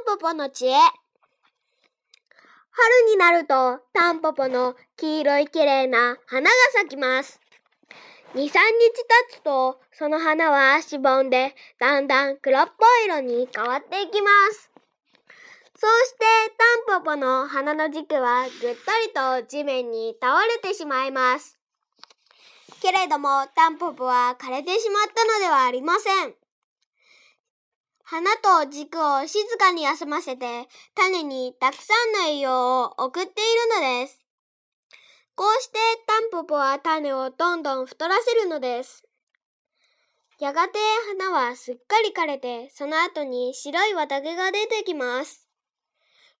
ンポポの知恵。春になると、タンポポの黄色い綺麗な花が咲きます。2、3日経つと、その花はしぼんで、だんだん黒っぽい色に変わっていきます。そうして、タンポポの花の軸はぐったりと地面に倒れてしまいます。けれども、タンポポは枯れてしまったのではありません。花と軸を静かに休ませて、種にたくさんの栄養を送っているのです。こうしてタンポポは種をどんどん太らせるのです。やがて花はすっかり枯れて、その後に白い綿毛が出てきます。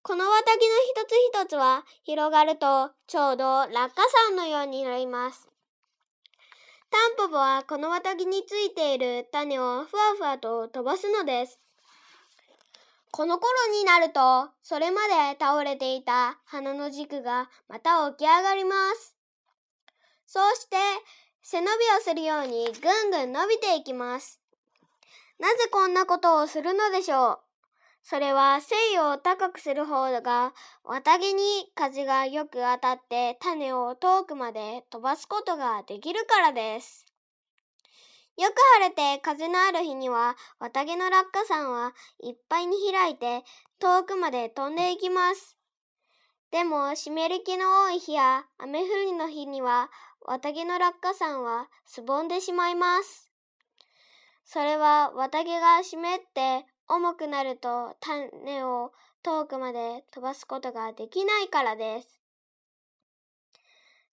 この綿毛の一つ一つは広がるとちょうど落下傘のようになります。タンポポはこの綿毛についている種をふわふわと飛ばすのです。この頃になると、それまで倒れていた花の軸がまた起き上がります。そうして背伸びをするようにぐんぐん伸びていきます。なぜこんなことをするのでしょう？それは繊維を高くする方が綿毛に風がよく当たって種を遠くまで飛ばすことができるからです。よく晴れて風のある日には綿毛の落下傘はいっぱいに開いて遠くまで飛んでいきます。でも湿り気の多い日や雨降りの日には綿毛の落下傘はすぼんでしまいます。それは綿毛が湿って重くなると種を遠くまで飛ばすことができないからです。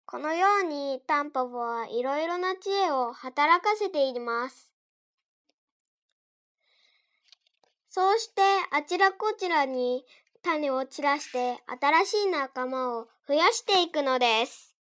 このようにタンポポはいろいろな知恵を働かせています。そうしてあちらこちらに種を散らして新しい仲間を増やしていくのです。